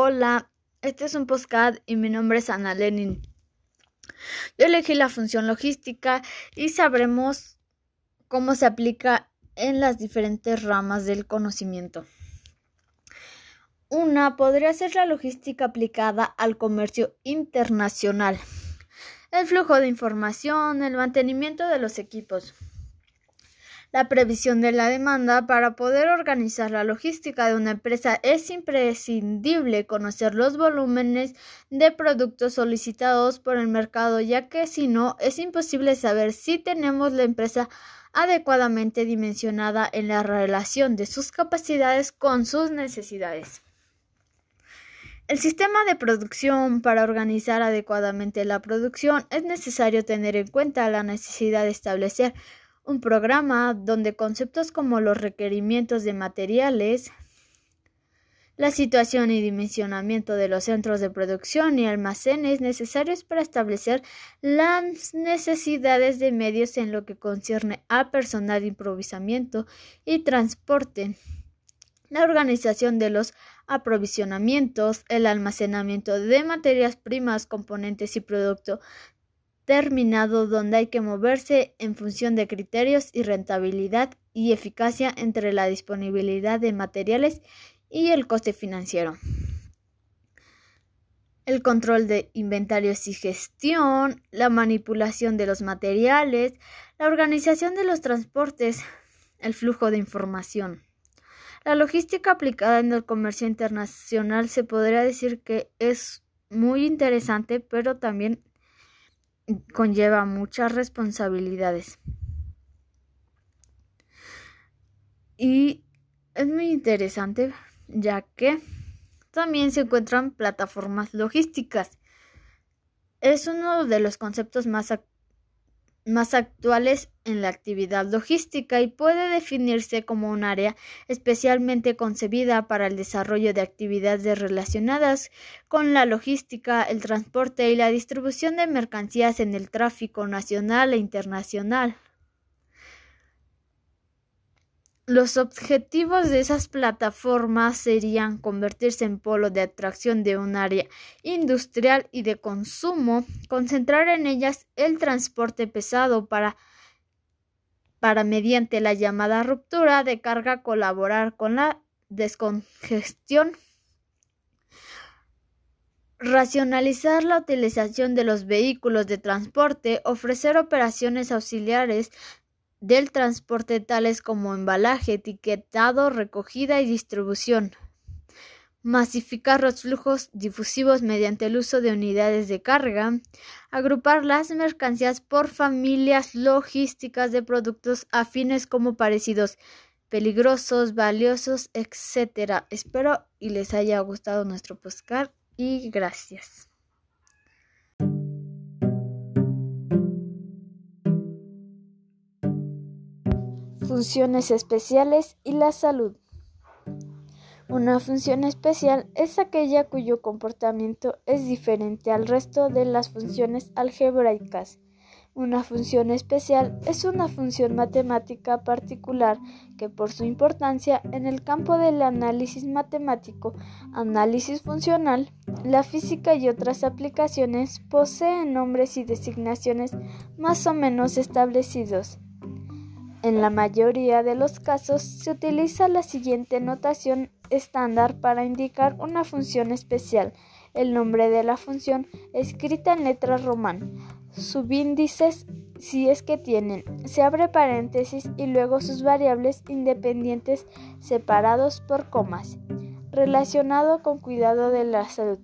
Hola, este es un postcard y mi nombre es Ana Lenin. Yo elegí la función logística y sabremos cómo se aplica en las diferentes ramas del conocimiento. Una podría ser la logística aplicada al comercio internacional, el flujo de información, el mantenimiento de los equipos, la previsión de la demanda. Para poder organizar la logística de una empresa es imprescindible conocer los volúmenes de productos solicitados por el mercado, ya que si no es imposible saber si tenemos la empresa adecuadamente dimensionada en la relación de sus capacidades con sus necesidades. El sistema de producción para organizar adecuadamente la producción es necesario tener en cuenta la necesidad de establecer un programa donde conceptos como los requerimientos de materiales, la situación y dimensionamiento de los centros de producción y almacenes necesarios para establecer las necesidades de medios en lo que concierne a personal de improvisamiento y transporte, la organización de los aprovisionamientos, el almacenamiento de materias primas, componentes y producto terminado donde hay que moverse en función de criterios y rentabilidad y eficacia entre la disponibilidad de materiales y el coste financiero. El control de inventarios y gestión, la manipulación de los materiales, la organización de los transportes, el flujo de información. La logística aplicada en el comercio internacional se podría decir que es muy interesante, pero también conlleva muchas responsabilidades. Y es muy interesante ya que también se encuentran plataformas logísticas. Es uno de los conceptos más, más actuales en la actividad logística y puede definirse como un área especialmente concebida para el desarrollo de actividades relacionadas con la logística, el transporte y la distribución de mercancías en el tráfico nacional e internacional. Los objetivos de esas plataformas serían convertirse en polo de atracción de un área industrial y de consumo, concentrar en ellas el transporte pesado para, para mediante la llamada ruptura de carga colaborar con la descongestión racionalizar la utilización de los vehículos de transporte, ofrecer operaciones auxiliares del transporte tales como embalaje, etiquetado, recogida y distribución. Masificar los flujos difusivos mediante el uso de unidades de carga. Agrupar las mercancías por familias logísticas de productos afines como parecidos, peligrosos, valiosos, etc. Espero y les haya gustado nuestro postcard y gracias. Funciones especiales y la salud. Una función especial es aquella cuyo comportamiento es diferente al resto de las funciones algebraicas. Una función especial es una función matemática particular que por su importancia en el campo del análisis matemático, análisis funcional, la física y otras aplicaciones posee nombres y designaciones más o menos establecidos. En la mayoría de los casos se utiliza la siguiente notación estándar para indicar una función especial. El nombre de la función escrita en letras román, subíndices si es que tienen, se abre paréntesis y luego sus variables independientes separados por comas. Relacionado con cuidado de la salud,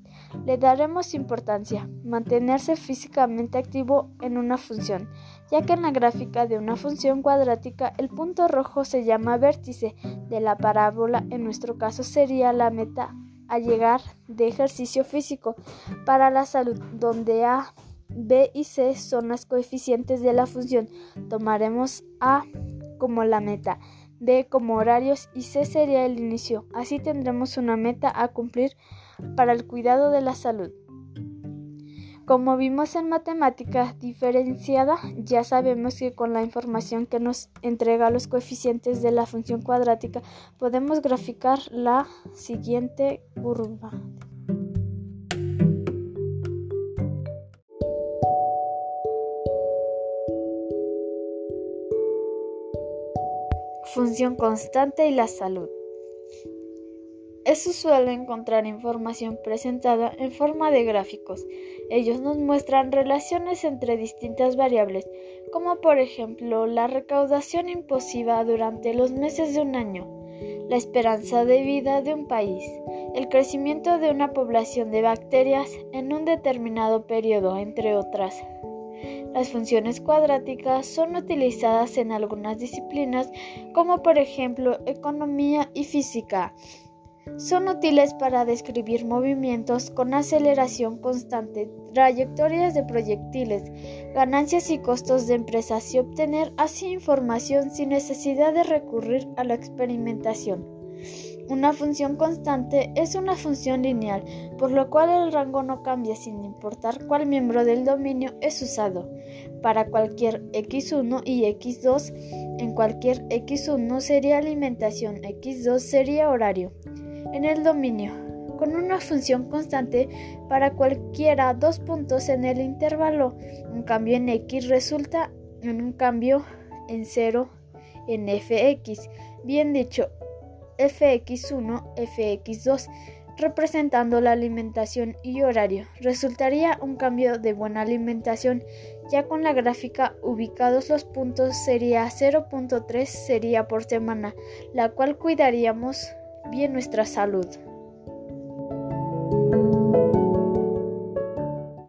le daremos importancia. Mantenerse físicamente activo en una función ya que en la gráfica de una función cuadrática el punto rojo se llama vértice de la parábola, en nuestro caso sería la meta a llegar de ejercicio físico para la salud, donde A, B y C son las coeficientes de la función. Tomaremos A como la meta, B como horarios y C sería el inicio. Así tendremos una meta a cumplir para el cuidado de la salud. Como vimos en matemáticas diferenciada, ya sabemos que con la información que nos entrega los coeficientes de la función cuadrática podemos graficar la siguiente curva. Función constante y la salud. Es usual encontrar información presentada en forma de gráficos ellos nos muestran relaciones entre distintas variables, como por ejemplo la recaudación imposiva durante los meses de un año, la esperanza de vida de un país, el crecimiento de una población de bacterias en un determinado periodo, entre otras. Las funciones cuadráticas son utilizadas en algunas disciplinas como por ejemplo economía y física. Son útiles para describir movimientos con aceleración constante, trayectorias de proyectiles, ganancias y costos de empresas y obtener así información sin necesidad de recurrir a la experimentación. Una función constante es una función lineal, por lo cual el rango no cambia sin importar cuál miembro del dominio es usado. Para cualquier x1 y x2, en cualquier x1 sería alimentación, x2 sería horario en el dominio, con una función constante para cualquiera dos puntos en el intervalo. Un cambio en x resulta en un cambio en 0 en fx. Bien dicho, fx1, fx2, representando la alimentación y horario. Resultaría un cambio de buena alimentación. Ya con la gráfica ubicados los puntos sería 0.3 sería por semana, la cual cuidaríamos bien nuestra salud.